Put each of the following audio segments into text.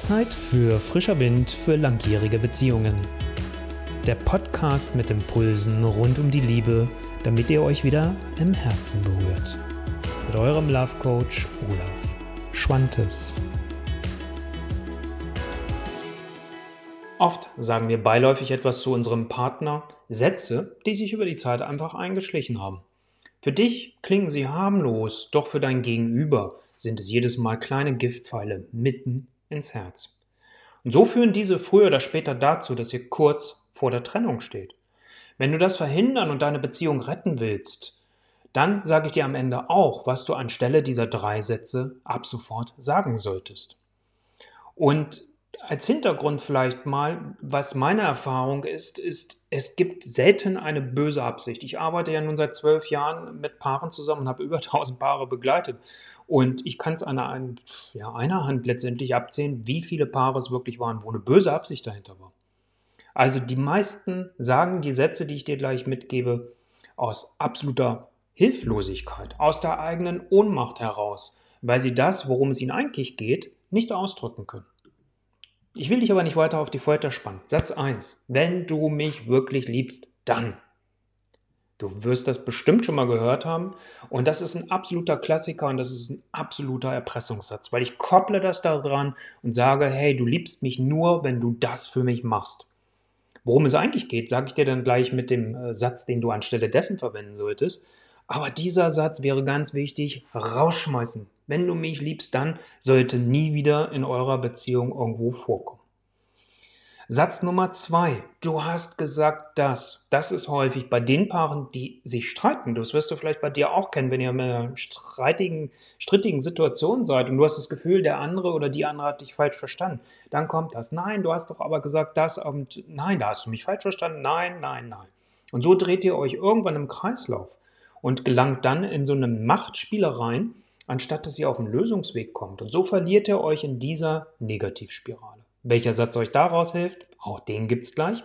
Zeit für frischer Wind für langjährige Beziehungen. Der Podcast mit Impulsen rund um die Liebe, damit ihr euch wieder im Herzen berührt. Mit eurem Love Coach Olaf Schwantes. Oft sagen wir beiläufig etwas zu unserem Partner, Sätze, die sich über die Zeit einfach eingeschlichen haben. Für dich klingen sie harmlos, doch für dein Gegenüber sind es jedes Mal kleine Giftpfeile mitten ins Herz. Und so führen diese früher oder später dazu, dass ihr kurz vor der Trennung steht. Wenn du das verhindern und deine Beziehung retten willst, dann sage ich dir am Ende auch, was du anstelle dieser drei Sätze ab sofort sagen solltest. Und als Hintergrund vielleicht mal, was meine Erfahrung ist, ist, es gibt selten eine böse Absicht. Ich arbeite ja nun seit zwölf Jahren mit Paaren zusammen und habe über 1000 Paare begleitet. Und ich kann es an einer, ja, einer Hand letztendlich abzählen, wie viele Paare es wirklich waren, wo eine böse Absicht dahinter war. Also die meisten sagen die Sätze, die ich dir gleich mitgebe, aus absoluter Hilflosigkeit, aus der eigenen Ohnmacht heraus, weil sie das, worum es ihnen eigentlich geht, nicht ausdrücken können. Ich will dich aber nicht weiter auf die Folter spannen. Satz 1. Wenn du mich wirklich liebst, dann. Du wirst das bestimmt schon mal gehört haben. Und das ist ein absoluter Klassiker und das ist ein absoluter Erpressungssatz, weil ich kopple das daran und sage, hey, du liebst mich nur, wenn du das für mich machst. Worum es eigentlich geht, sage ich dir dann gleich mit dem äh, Satz, den du anstelle dessen verwenden solltest. Aber dieser Satz wäre ganz wichtig, rausschmeißen. Wenn du mich liebst, dann sollte nie wieder in eurer Beziehung irgendwo vorkommen. Satz Nummer zwei. Du hast gesagt das. Das ist häufig bei den Paaren, die sich streiten. Das wirst du vielleicht bei dir auch kennen, wenn ihr in einer streitigen, strittigen Situation seid und du hast das Gefühl, der andere oder die andere hat dich falsch verstanden. Dann kommt das. Nein, du hast doch aber gesagt das und nein, da hast du mich falsch verstanden. Nein, nein, nein. Und so dreht ihr euch irgendwann im Kreislauf und gelangt dann in so eine Machtspielereien, anstatt dass ihr auf einen Lösungsweg kommt. Und so verliert ihr euch in dieser Negativspirale. Welcher Satz euch daraus hilft, auch den gibt es gleich.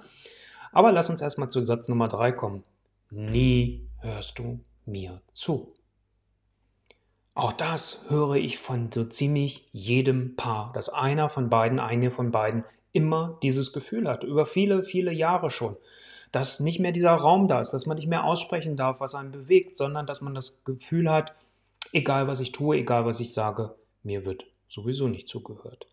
Aber lass uns erstmal zu Satz Nummer 3 kommen. Nie hörst du mir zu. Auch das höre ich von so ziemlich jedem Paar, dass einer von beiden, eine von beiden immer dieses Gefühl hat, über viele, viele Jahre schon dass nicht mehr dieser Raum da ist, dass man nicht mehr aussprechen darf, was einen bewegt, sondern dass man das Gefühl hat, egal was ich tue, egal was ich sage, mir wird sowieso nicht zugehört.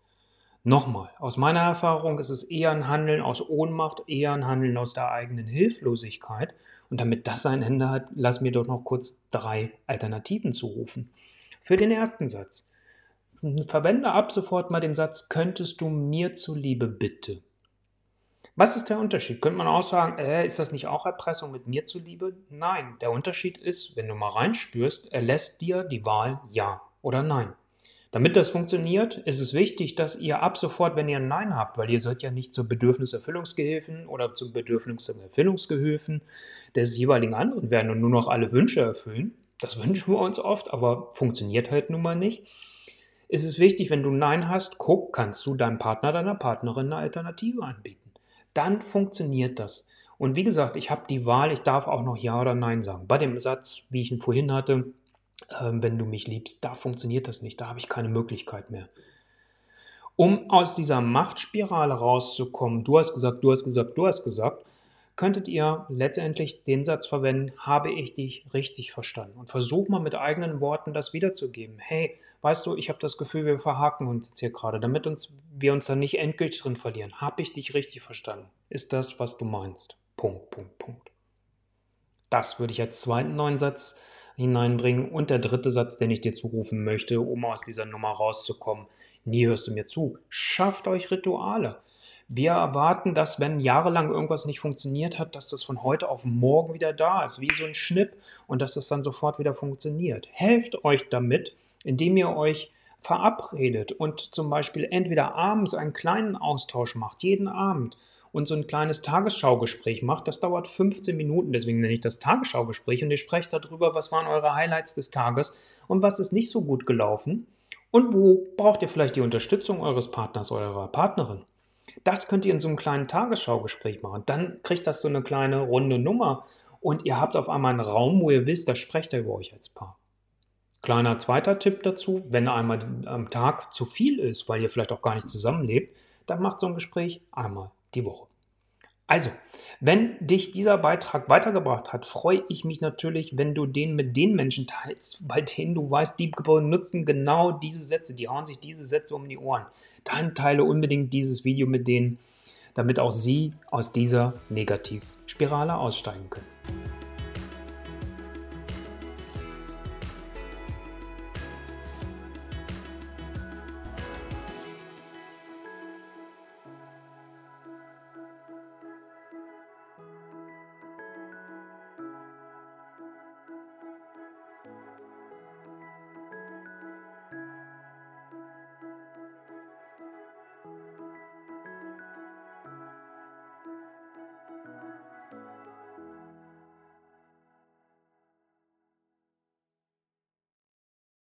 Nochmal, aus meiner Erfahrung ist es eher ein Handeln aus Ohnmacht, eher ein Handeln aus der eigenen Hilflosigkeit. Und damit das ein Ende hat, lass mir doch noch kurz drei Alternativen zurufen. Für den ersten Satz. Verwende ab sofort mal den Satz, könntest du mir zuliebe bitte. Was ist der Unterschied? Könnte man auch sagen, äh, ist das nicht auch Erpressung mit mir zuliebe? Nein, der Unterschied ist, wenn du mal reinspürst, er lässt dir die Wahl Ja oder Nein. Damit das funktioniert, ist es wichtig, dass ihr ab sofort, wenn ihr ein Nein habt, weil ihr seid ja nicht zur Bedürfniserfüllungsgehilfen oder zum Bedürfniserfüllungsgehilfen des jeweiligen anderen werden und nur noch alle Wünsche erfüllen. Das wünschen wir uns oft, aber funktioniert halt nun mal nicht. Ist es wichtig, wenn du Nein hast, guck, kannst du deinem Partner, deiner Partnerin eine Alternative anbieten dann funktioniert das. Und wie gesagt, ich habe die Wahl, ich darf auch noch Ja oder Nein sagen. Bei dem Satz, wie ich ihn vorhin hatte, äh, wenn du mich liebst, da funktioniert das nicht, da habe ich keine Möglichkeit mehr. Um aus dieser Machtspirale rauszukommen, du hast gesagt, du hast gesagt, du hast gesagt, könntet ihr letztendlich den Satz verwenden, habe ich dich richtig verstanden? Und versuch mal mit eigenen Worten das wiederzugeben. Hey, weißt du, ich habe das Gefühl, wir verhaken uns jetzt hier gerade, damit uns, wir uns dann nicht endgültig drin verlieren. Habe ich dich richtig verstanden? Ist das, was du meinst? Punkt, Punkt, Punkt. Das würde ich als zweiten neuen Satz hineinbringen. Und der dritte Satz, den ich dir zurufen möchte, um aus dieser Nummer rauszukommen. Nie hörst du mir zu. Schafft euch Rituale. Wir erwarten, dass wenn jahrelang irgendwas nicht funktioniert hat, dass das von heute auf morgen wieder da ist, wie so ein Schnipp und dass das dann sofort wieder funktioniert. Helft euch damit, indem ihr euch verabredet und zum Beispiel entweder abends einen kleinen Austausch macht, jeden Abend, und so ein kleines Tagesschau-Gespräch macht. Das dauert 15 Minuten, deswegen nenne ich das Tagesschau-Gespräch und ihr sprecht darüber, was waren eure Highlights des Tages und was ist nicht so gut gelaufen und wo braucht ihr vielleicht die Unterstützung eures Partners eurer Partnerin. Das könnt ihr in so einem kleinen Tagesschaugespräch machen. Dann kriegt das so eine kleine runde Nummer und ihr habt auf einmal einen Raum, wo ihr wisst, da sprecht ihr über euch als Paar. Kleiner zweiter Tipp dazu, wenn einmal am Tag zu viel ist, weil ihr vielleicht auch gar nicht zusammenlebt, dann macht so ein Gespräch einmal die Woche. Also, wenn dich dieser Beitrag weitergebracht hat, freue ich mich natürlich, wenn du den mit den Menschen teilst, bei denen du weißt, die nutzen genau diese Sätze, die hauen sich diese Sätze um die Ohren. Dann teile unbedingt dieses Video mit denen, damit auch sie aus dieser Negativspirale aussteigen können.